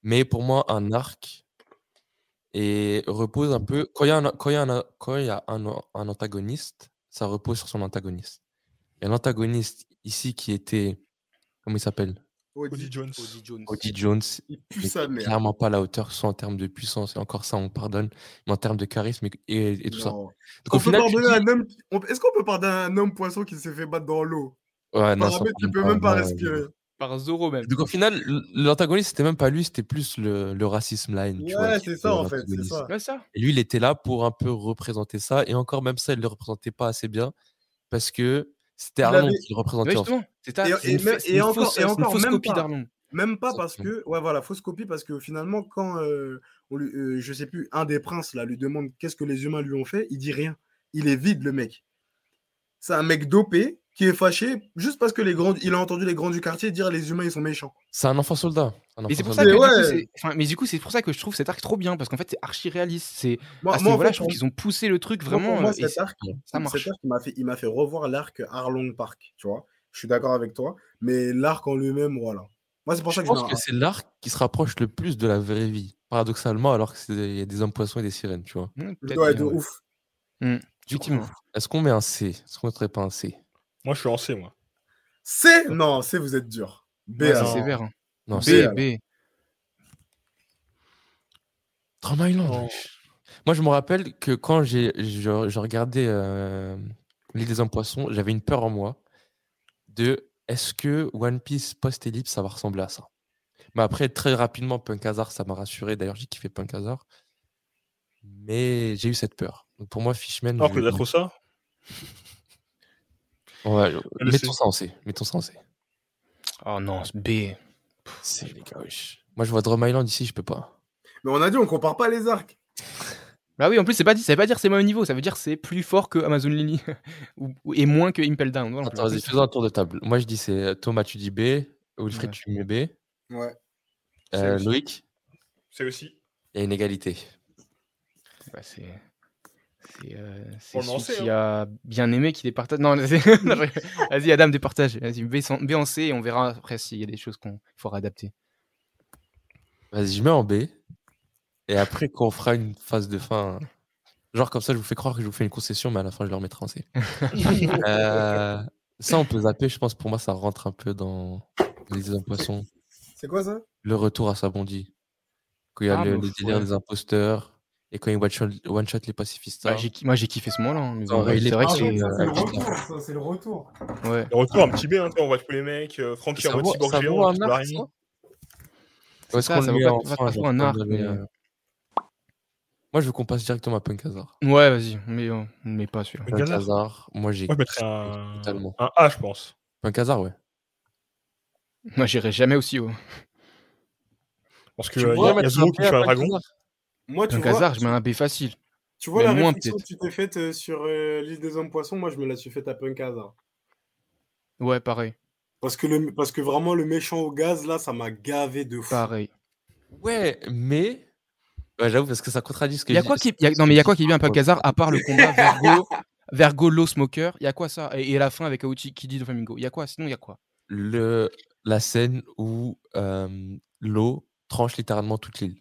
Mais pour moi, un arc repose un peu. Quand il y a un, quand il y a quand il y a un, un antagoniste, ça repose sur son antagoniste. Et l'antagoniste ici qui était. Comment il s'appelle? Audi, Jones. Cody Jones. Cody Jones. il pue mais sa mère. clairement pas à la hauteur, soit en termes de puissance, et encore ça, on pardonne, mais en termes de charisme et, et- et tout ça. Donc, On au peut final, tu pardonner dis- un homme. on- Est-ce qu'on peut pardonner un homme poisson qui s'est fait battre dans l'eau? Ouais, non, qui peut même pas respirer. Par Zoro même. Donc au final, l'antagoniste, c'était même pas lui, c'était plus le, le racisme line. Ouais, c'est ça en fait, ça. Ouais, ça. Et lui, il était là pour un peu représenter ça, et encore même ça, il le représentait pas assez bien, parce que c'était avait- qui le Ouais, représentait. c'est ta- Et- et une, et une encore- fausse, et encore, fausse même copie. Même pas parce que, ouais, voilà, fausse copie parce que finalement, quand euh, on lui, euh, je sais plus, un des princes là lui demande qu'est-ce que les humains lui ont fait, il dit rien. Il est vide, le mec. C'est un mec dopé qui est fâché juste parce que les grands, il a entendu les grands du quartier dire les humains ils sont méchants. C'est un enfant soldat. un Mais c'est pour ça que Mais du coup, ouais. c'est- enfin, mais du coup, c'est pour ça que je trouve cet arc trop bien parce qu'en fait, c'est archi réaliste. C'est Moi, à ce moi, fait, je trouve qu'ils ont poussé le truc vraiment. moi, euh, et cet c'est- arc, ça marche. cet arc, il m'a fait, il m'a fait revoir l'arc Arlong Park, tu vois. Je suis d'accord avec toi, mais l'arc en lui-même, voilà. Moi, c'est pour ça Je que pense je que c'est l'arc qui se rapproche le plus de la vraie vie, paradoxalement, alors qu'il y a des hommes poissons et des sirènes, tu vois. Peut-être ouais, de ouais. ouf. Du coup, est-ce qu'on met un C? Est-ce qu'on mettrait pas un C? Moi, je suis en C, moi. C, non, C, vous êtes dur. B, Ouais, c'est sévère. hein. Non, B, C. B. Drum Island. Oh. Moi, je me rappelle que quand j'ai, je, je regardais euh, L'île des hommes poissons, j'avais une peur en moi de est-ce que One Piece post-ellipse, ça va ressembler à ça? Mais après, très rapidement, Punk Hazard, ça m'a rassuré. D'ailleurs, j'ai kiffé Punk Hazard. Mais j'ai eu cette peur. Donc pour moi, Fishman. Alors que d'être ça. Ouais, mettons ça en C. Mettons ça en C. Oh non, c'est B. C, les gars, wesh. Moi, je vois Drum Island ici, je peux pas. Mais on a dit, on compare pas les arcs. <laughs> Bah oui, en plus, c'est pas dit, ça veut pas dire que c'est au même niveau, ça veut dire que c'est plus fort que Amazon Lily <laughs> et moins que Impel Down. Voilà, Attends, vas-y, faisons un tour de table. Moi, je dis c'est Thomas, tu dis B. Wilfried, Ouais. tu mets B. Ouais. Euh, C'est- Loïc, C'est aussi. il y a une égalité. Bah, c'est. C'est euh, qui a bien aimé qui départage. Non, <laughs> vas-y, Adam, départage. Vas-y, B, en- B en C et on verra après s'il y a des choses qu'on faudra adapter. Vas-y, je mets en B. Et après, quand on fera une phase de fin, genre comme ça, je vous fais croire que je vous fais une concession, mais à la fin, je le remettrai en C. <laughs> Euh, ça, on peut zapper. Je pense pour moi, ça rentre un peu dans les poissons. C'est quoi ça? Le retour à Sabondi. Quand il y a Ah, le, le délire ouais. des imposteurs. Et quand il one-shot one shot les pacifistes. Bah, j'ai- moi, j'ai kiffé ce moment-là. hein, c'est vrai que c'est. Euh, c'est le retour, le retour. ouais. Le retour, un petit B, hein, on voit tous les mecs. Euh, Francky en mode cyborg géant. un arc, ça? Vaut pas- un les- euh, Moi, je veux qu'on passe directement à Punk Hazard. Ouais, vas-y, mais on met pas celui-là. Punk Hazard moi j'ai Moi, je mettrais un... totalement. un A, je pense. Punk Hazard, ouais. Moi, j'irai jamais aussi haut. Parce que Tu euh, pourrais y a, Zoro un qui tue un dragon. Moi, tu Un vois, hasard, je mets un B facile. tu vois la moins, réflexion que tu t'es faite euh, sur euh, l'île des hommes poissons, moi je me la suis faite à Punk Hazard. Ouais, pareil. Parce que, le, parce que vraiment le méchant au gaz là, ça m'a gavé de fou. Pareil. Ouais, mais. Ouais, j'avoue, parce que ça contradit ce que Il y a je quoi dis- qui, y a- ce non, mais il y a quoi qui est bien un peu hasard à part le combat Vergo, <laughs> Vergo Low Smoker? Il y a quoi ça? Et, et la fin avec Aochi qui dit de Flamingo? Il y a quoi? Sinon, il y a quoi? Le... La scène où euh, l'eau tranche littéralement toute l'île.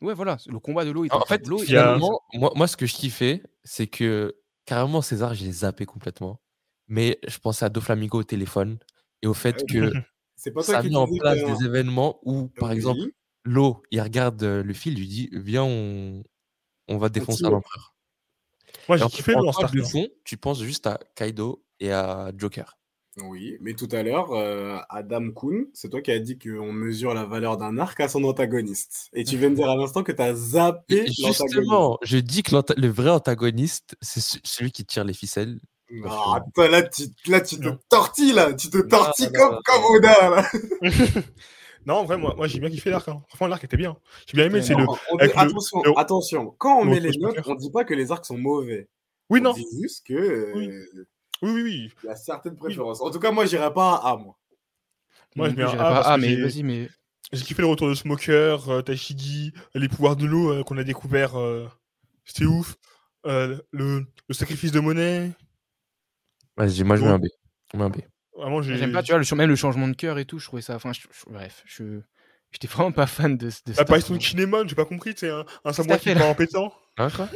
Ouais, voilà, le combat de l'eau. il En fait, de l'eau. il a- finalement, moi, moi, ce que je kiffais, c'est que carrément César, je l'ai zappé complètement. Mais je pensais à Doflamingo au téléphone et au fait Ouais, que <laughs> C'est pas ça a mis en place des événements où, par Oui. exemple, l'eau, il regarde euh, le fil, lui dit Viens, on, on va défoncer l'empereur. Moi, j'ai kiffé fait, le de fond, tu penses juste à Kaido et à Joker. Oui, mais tout à l'heure, euh, Adam Kuhn, c'est toi qui as dit qu'on mesure la valeur d'un arc à son antagoniste. Et tu viens de dire à l'instant que tu as zappé l'antagoniste. justement, je dis que le vrai antagoniste, c'est ce- celui qui tire les ficelles. Ah, toi, là, tu, là, tu te Non. tortilles, là. Tu te tortilles non, comme, non, comme. Oda, là. <laughs> <laughs> Non, en vrai, moi, moi j'ai bien kiffé l'arc. hein. Franchement, l'arc était bien. J'ai bien aimé. C'est le. Attention, le- attention. Quand on met les notes, on dit pas que les arcs sont mauvais. Oui, on non. dit juste que euh, Oui. Oui, oui, oui. il y a certaines préférences. En tout cas, moi, j'irais pas à A, moi. Moi, je A pas- Ah, que mais j'ai- vas-y, mais. J'ai kiffé le retour de Smoker, euh, Tashigi, les pouvoirs de l'eau euh, qu'on a découvert. euh, C'était ouf. Euh, le, le sacrifice de monnaie. Vas-y, moi je mets un B. Je mets un B. Vraiment, j'ai. J'aime pas, tu vois, le, même le changement de cœur et tout, je trouvais ça. Enfin, je- je- bref, je. J'étais <laughs> vraiment pas fan de, de arc, de moi. Kinemon, j'ai pas compris. C'est un, un samouraï qui part en pétant. Hein, quoi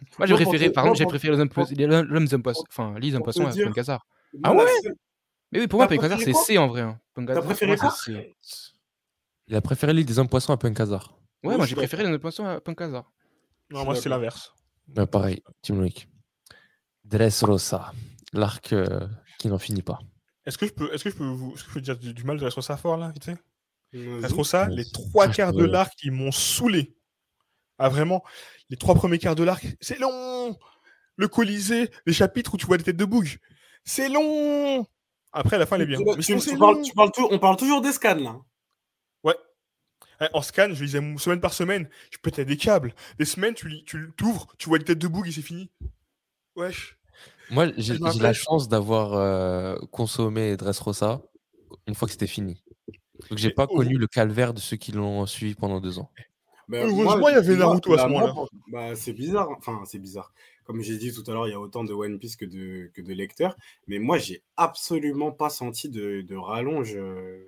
<laughs> Moi, j'ai préféré, par exemple, j'ai préféré l'homme poisson- l'homme l'homme homme poisson. Enfin, te poisson à Punkazar. Ah ouais? Mais oui, pour moi, Punkazar, c'est C en vrai. hein. T'as préféré moi, quoi? C. Il a préféré l'île des hommes poissons à Punkazar. Ouais, moi, j'ai préféré l'homme poisson à Punkazar. Non, moi, c'est l'inverse. Ouais, pareil, Team Loïc. Dressrosa, l'arc euh, qui n'en finit pas. Est-ce que je peux, est-ce que je peux vous, est-ce que je peux dire du, du mal de Dressrosa fort là, vite fait? Dressrosa, les trois quarts de l'arc, ils m'ont saoulé. Ah vraiment, les trois premiers quarts de l'arc, c'est long. Le Colisée, les chapitres où tu vois des têtes de boug, c'est long. Après, à la fin, elle est bien. Tu- Mais tu- sinon, tu c'est parles- long. tu parles tou- on parle toujours des scans, là. Ouais. Eh, En scan, je lisais semaine par semaine, je pétais des câbles. Des semaines, tu lis- tu tu vois des têtes de boug et c'est fini. Wesh. Moi, j'ai la chance d'avoir euh, consommé Dressrosa une fois que c'était fini. Donc, j'ai pas connu le calvaire de ceux qui l'ont suivi pendant deux ans. Bah, Heureusement, moi, il y avait moi, Naruto à ce moment-là. Bah, c'est bizarre. Enfin, c'est bizarre. Comme j'ai dit tout à l'heure, il y a autant de One Piece que de, que de lecteurs. Mais moi, j'ai absolument pas senti de, de rallonge. euh,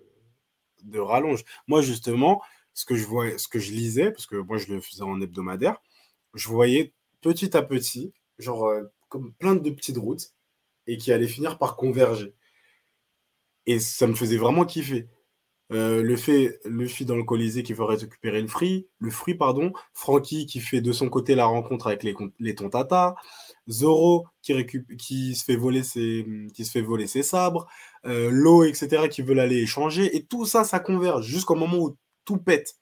De rallonge. Moi, justement, ce que je vois, ce que je lisais, parce que moi, je le faisais en hebdomadaire, je voyais petit à petit, genre, euh, comme plein de petites routes, et qui allaient finir par converger. Et ça me faisait vraiment kiffer. Euh, le fait Luffy dans le Colisée qui veut récupérer le fruit, le fruit pardon, Franky qui fait de son côté la rencontre avec les, les Tontata, Zoro qui se fait voler ses sabres, euh, Lo etc qui veulent aller échanger et tout ça ça converge jusqu'au moment où tout pète.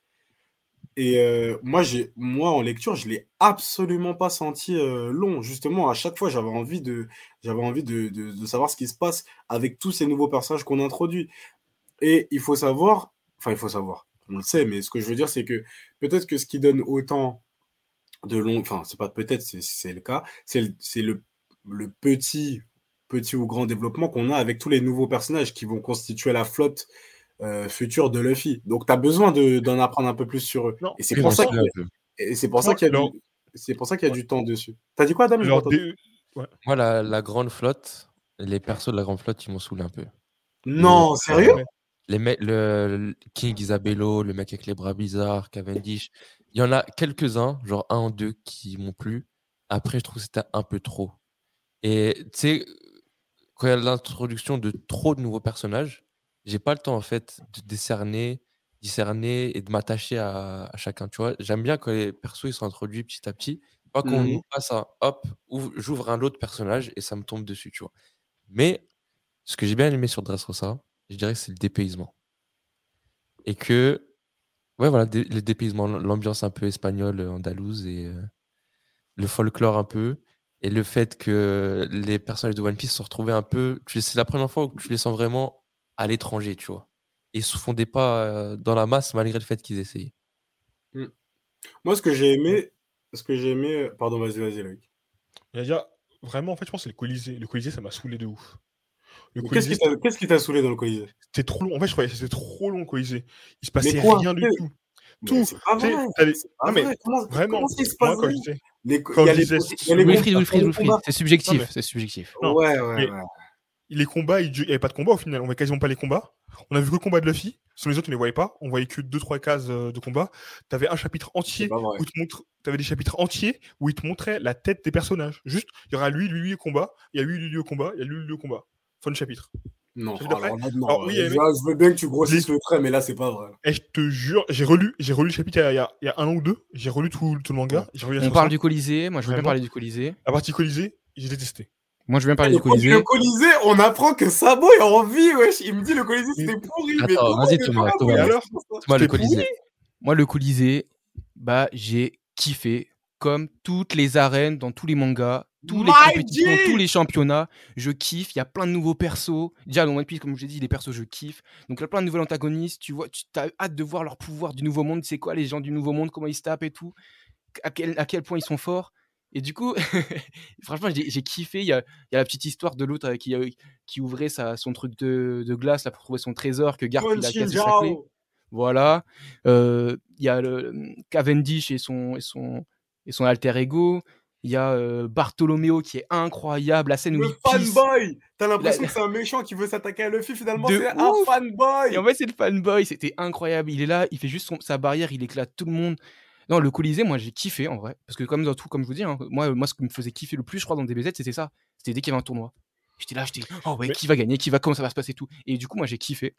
Et euh, moi moi en lecture je l'ai absolument pas senti long justement à chaque fois j'avais envie de envie de, de savoir ce qui se passe avec tous ces nouveaux personnages qu'on introduit. Et il faut savoir, enfin il faut savoir, on le sait, mais ce que je veux dire, c'est que peut-être que ce qui donne autant de long, enfin c'est pas peut-être, c'est c'est le cas, c'est le, c'est le, le petit, petit ou grand développement qu'on a avec tous les nouveaux personnages qui vont constituer la flotte euh, future de Luffy. Donc tu as besoin de- d'en apprendre un peu plus sur eux. Non, Et c'est pour ça qu'il y pour ça qu'il y a du, c'est pour ça qu'il y a du temps dessus. T'as dit quoi, Adam? Moi, la, la grande flotte, les persos de la grande flotte, ils m'ont saoulé un peu. Non, sérieux? Ouais. Les mecs, le, King Isabello, le mec avec les bras bizarres, Cavendish, il y en a quelques-uns, genre un ou deux qui m'ont plu. Après, je trouve que c'était un peu trop. Et tu sais, quand il y a l'introduction de trop de nouveaux personnages, j'ai pas le temps en fait de décerner, discerner et de m'attacher à, à chacun. Tu vois, j'aime bien quand les persos ils sont introduits petit à petit. Pas qu'on nous passe à hop, ouvre- j'ouvre un autre personnage et ça me tombe dessus, tu vois. Mais ce que j'ai bien aimé sur Dressrosa, je dirais que c'est le dépaysement. Et que, ouais, voilà, le dépaysement, l'ambiance un peu espagnole, euh, andalouse et euh, le folklore un peu. Et le fait que les personnages de One Piece se retrouvés un peu. C'est la première fois où tu les sens vraiment à l'étranger, tu vois. Et ils se des pas euh, dans la masse malgré le fait qu'ils essayaient. Moi, ce que j'ai aimé, ce que j'ai aimé, pardon, vas-y, vas-y, Loïc. Il y a déjà- vraiment, en fait, je pense que c'est le Colisée. Le Colisée, ça m'a saoulé de ouf. Qu'est-ce qui t'a- saoulé dans le Colisée? C'était trop long. En fait, je croyais que c'était trop long, le Colisée. Il se passait quoi? rien du tout. Mais Tout. Pas vrai. les- pas Non, mais vrai. Comment, Vraiment, comment il se moi, passe disais- les, quand je disais- Wilfried, Wilfried, Wilfried, c'est subjectif, mais- c'est subjectif. Non, Ouais, ouais, mais- ouais. les combats, il n'y avait pas de combat au final. On voyait quasiment pas les combats. On a vu que le combat de Luffy. Sur les autres, on ne les voyait pas. On voyait que 2-3 cases euh, de combat. Tu avais un chapitre entier où il te montre... avais des chapitres entiers où il te montrait la tête des personnages. Juste, il y aura lui, lui, lui au combat. Il y a lui, lui, lui au combat. Il y a lui, lui, lui au combat. Fin de chapitre. Non, J'ai vu d'après alors là, non. Alors, oui, je, mais- je veux bien que tu grossisses le trait, mais là, c'est pas vrai. Et je te jure, j'ai relu, j'ai relu le chapitre il y a, il y a- un an ou deux. J'ai relu tout, tout le manga. J'ai relu On parle du Colisée, moi je veux bien parler du Colisée. La partie Colisée, j'ai détesté. Moi je veux bien parler Le, du Colisée. le Colisée, on apprend que Sabo est en vie, wesh. Il me dit le Colisée, c'était pourri. mais Attends, vas-y, Thomas, pas Thomas. alors le Colisée. Moi le Colisée, bah j'ai kiffé. Comme toutes les arènes dans tous les mangas, tous les compétitions, tous les championnats. Je kiffe. Il y a plein de nouveaux persos. Déjà, dans One Piece, comme je l'ai dit, les persos, je kiffe. Donc, il y a plein de nouveaux antagonistes. Tu vois, tu as hâte de voir leur pouvoir du nouveau monde. C'est quoi les gens du nouveau monde Comment ils se tapent et tout? À quel, à quel point ils sont forts? Et du coup, <laughs> franchement, j'ai kiffé. Il y a, il y a la petite histoire de l'autre euh, qui, euh, qui ouvrait sa, son truc de, de glace là, pour trouver son trésor, que Garp il a cassé sa clé. Voilà. Euh, Il y a le Cavendish et son, et son, et son alter ego. Il y a euh, Bartolomeo qui est incroyable. La scène où Le il fanboy T'as l'impression La- que c'est un méchant qui veut s'attaquer à Luffy, finalement c'est un fanboy Et en fait, c'est le fanboy. C'était incroyable. Il est là, il fait juste son- sa barrière, il éclate tout le monde. Non, le Colisée, moi, j'ai kiffé en vrai. Parce que, comme dans tout, comme je vous dis, hein, moi, moi, ce qui me faisait kiffer le plus, je crois, dans DBZ, c'était ça. C'était dès qu'il y avait un tournoi. J'étais là, j'étais, oh ouais, Mais- qui va gagner, qui va, comment ça va se passer et tout. Et du coup, moi, j'ai kiffé.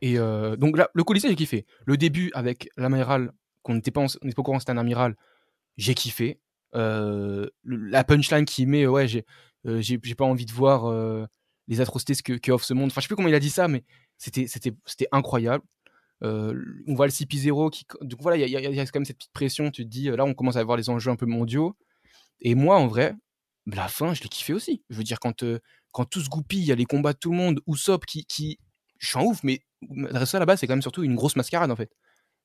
Et euh, donc là, le Colisée, j'ai kiffé. Le début avec l'amiral, qu'on n'était pas, en- on n'était pas au courant c'était un amiral, j'ai kiffé. Euh, la punchline qu'il met, ouais, j'ai, euh, j'ai, j'ai pas envie de voir euh, les atrocités que, offre ce monde. Enfin, je sais plus comment il a dit ça, mais c'était, incroyable. Euh, on voit le CP0 qui. Donc voilà, il y, y y a quand même cette petite pression. Tu te dis, euh, là, on commence à avoir les enjeux un peu mondiaux. Et moi, en vrai, la fin, je l'ai kiffé aussi. Je veux dire, quand, euh, quand tout se goupille, il y a les combats de tout le monde, Usopp qui. qui je suis en ouf, mais ça là-bas, c'est quand même surtout une grosse mascarade en fait.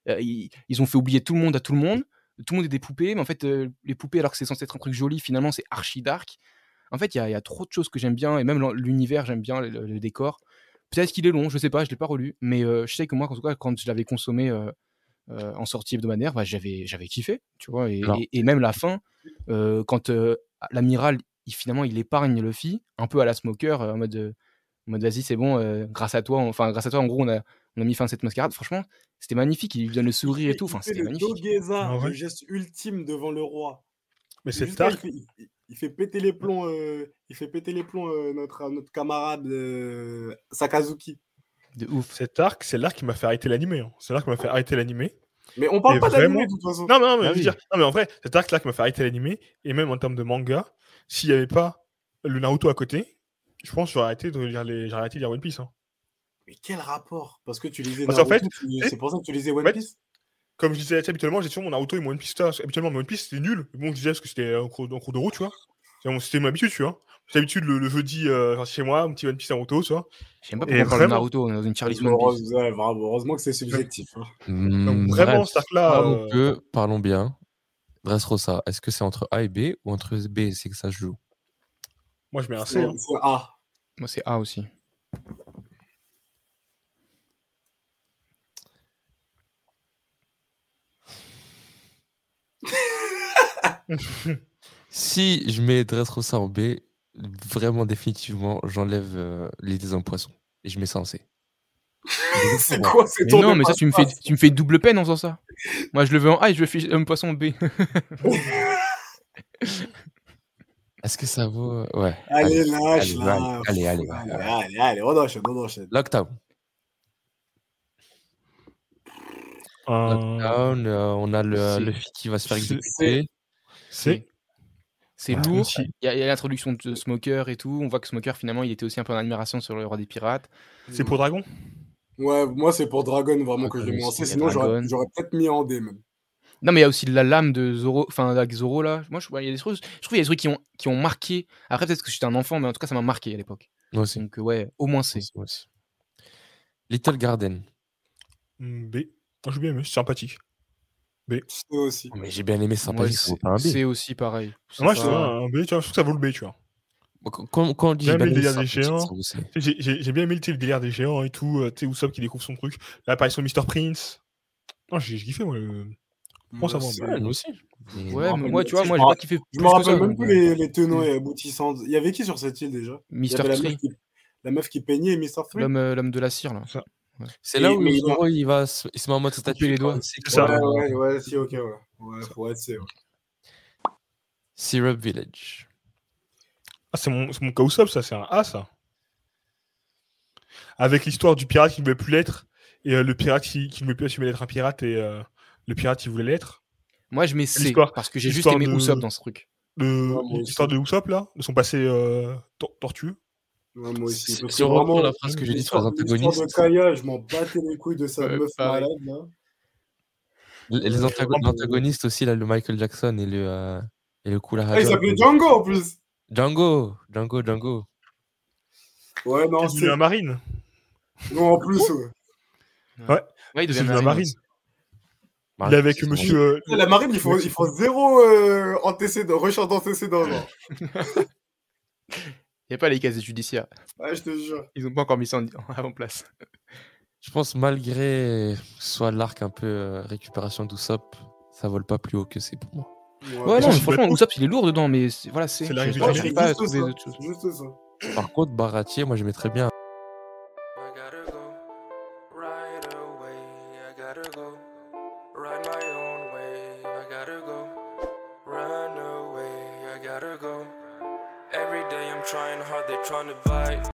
Euh, ils, ils ont fait oublier tout le monde à tout le monde. Tout le monde est des poupées, mais en fait, euh, les poupées, alors que c'est censé être un truc joli, finalement, c'est archi dark. En fait, il y a, il y a trop de choses que j'aime bien, et même l'univers, j'aime bien, le, le- le décor. Peut-être qu'il est long, je sais pas, je l'ai pas relu, mais euh, je sais que moi, en tout cas, quand je l'avais consommé euh, en sortie hebdomadaire, bah, j'avais, j'avais kiffé, tu vois. Et, Alors- et- et même la fin, quand l'amiral, il, finalement, il épargne Luffy, un peu à la Smoker, en mode, en mode vas-y, c'est bon, grâce à toi, enfin, grâce à toi, en gros, on a, on a mis fin à cette mascarade. Franchement, c'était magnifique, il lui donne le sourire et tout, enfin, Il fait c'était magnifique. Dogeza, Ah ouais. le geste ultime devant le roi. Mais c'est il, tard. fait, il- il fait péter les plombs, euh, il fait péter les plombs euh, notre, notre camarade euh, Sakazuki. De ouf. Cet arc, c'est l'arc qui m'a fait arrêter l'animé. hein. C'est l'arc qui m'a fait arrêter l'animé. Mais on parle Et pas d'anime vraiment- de toute façon. Non, mais, non, mais, Ah je veux oui. dire, non, mais en vrai, cet arc-là qui m'a fait arrêter l'animé, et même en termes de manga, s'il n'y avait pas le Naruto à côté, je pense que j'aurais arrêté de lire, les... j'aurais arrêté de lire One Piece. hein. Mais quel rapport? Parce que tu lisais Naruto, fait, tu- c'est- pour ça que tu lisais One en fait, Piece? Comme je disais tu sais, habituellement, j'ai toujours mon Naruto et mon One Piece. Habituellement, mon One Piece, c'était nul. Bon, je disais parce que c'était en cours, en cours de route, tu vois. C'est mon- C'était mon habitude, tu vois. J'ai l'habitude le, le jeudi euh, chez moi, un petit One Piece Naruto, tu vois. J'aime pas pourquoi on parle de Naruto, on est dans une tier list One Piece. Ouais, vraiment, heureusement que c'est subjectif. hein. Hmm, Donc, vraiment, bref, cet arc-là. parlons euh, peu, parlons bien. Dressrosa, est-ce que c'est entre A et B ou entre B et C que ça se joue? Moi, je mets un C. Hein. c'est A. Moi, c'est A aussi. Si je mets Dressrosa en B, vraiment définitivement, j'enlève euh, les des hommes poissons et je mets ça en C. <laughs> C'est quoi C'est ton non, mais ça, tu me, fais, tu me fais double peine en faisant ça. Moi, je le veux en A et je le fais un poisson B. <laughs> Est-ce que ça vaut euh, Ouais. Allez, lâche allez, là. allez, allez, Allez, allez. allez, allez, on enchaîne, on enchaîne. Lockdown. Un Lockdown, euh, on a le. Luffy qui va se faire C. exécuter. C'est Ah, lourd. Il y a, l'introduction de Smoker et tout. On voit que Smoker, finalement, il était aussi un peu en admiration sur le roi des pirates. C'est pour Dragon? Ouais, moi c'est pour Dragon vraiment que je l'ai mis en C, sinon j'aurais peut-être mis en D même. Non, mais il y a aussi la lame de Zoro, enfin, avec Zoro, là. Moi, je, ouais, il y a des trucs, je trouve qu'il y a des trucs qui ont, qui ont marqué. Après, peut-être que j'étais un enfant, mais en tout cas, ça m'a marqué à l'époque. Moi aussi. Donc, ouais, au moins C. Moi aussi, moi aussi. Little Garden. B. Moi, j'ai bien aimé, c'est C aussi. Oh, mais j'ai bien aimé ça. Moi, ça vaut pas un B. C aussi, pareil. C'est Moi, je pas- trouve un B, tu vois, je trouve que ça vaut le B, tu vois. Moi, Quand, quand- quand on dit j'ai le bien aimé des c'est géants. ça vaut J'ai j'ai- j'ai bien aimé tu sais, le délire des géants et tout, euh, tu sais, Usopp qui découvre son truc, l'apparition de Mr. Prince. Non, j'ai j'ai kiffé, moi. le- Bon, ça va, c'est- Ouais, nous aussi. Mais- Ouais, mais moi, tu vois, moi, j'ai pas kiffé Je me que rappelle même donc, plus euh, les, les tenants et aboutissants. Il y avait qui sur cette île déjà? Il y Mr. avait la Tree, meuf, qui, la meuf qui peignait et Mr. Free. l'homme euh, l'homme de la cire, là. C'est Et- là où mais il va se, il se met en mode statue les doigts. C'est ça. Ouais, ouais, ouais, si, ok, ouais. Ouais, faut être ouais. Syrup Village. Ah, c'est mon, c'est mon cas Usopp, ça, c'est un A, ça. Avec l'histoire du pirate qui ne voulait plus l'être, et euh, le pirate qui, qui ne voulait plus assumer d'être un pirate, et euh, le pirate qui voulait l'être. Moi, je mets C, parce que j'ai juste aimé de- Usopp dans ce truc. L'histoire de Usopp, là, de son passé euh, tor- tortueux. Ouais, moi aussi. Si parce si que on reprend vraiment, la phrase que j'ai dit sur les antagonistes, de Kaya, je m'en battais les couilles de sa Ouais, meuf pareil. malade, là. les Ouais, antago- vraiment. l'antagoniste aussi, là, le Michael Jackson et le, euh, Et le Kula Ah, il s'appelait Django en plus. Django, Django, Django. Ouais, non, C'est un marine. Non, en plus. ouais. Ouais, il devient devenu un marine. marine. Bah, Il est avec monsieur. euh, La marine, il faut, il faut zéro euh, antécédent, recherche d'antécédent. <laughs> n'y a pas les casiers judiciaires. Ouais, je te jure. Ils n'ont pas encore mis ça en, <laughs> en place. Je pense malgré soit l'arc un peu euh, récupération d'Usopp, ça vole pas plus haut que c'est pour moi. Ouais, non, franchement, Usopp, il est lourd dedans, mais c'est- voilà, c'est. Je- je n'arrive pas juste ça. Par contre, Baratier, moi j'aimais très bien.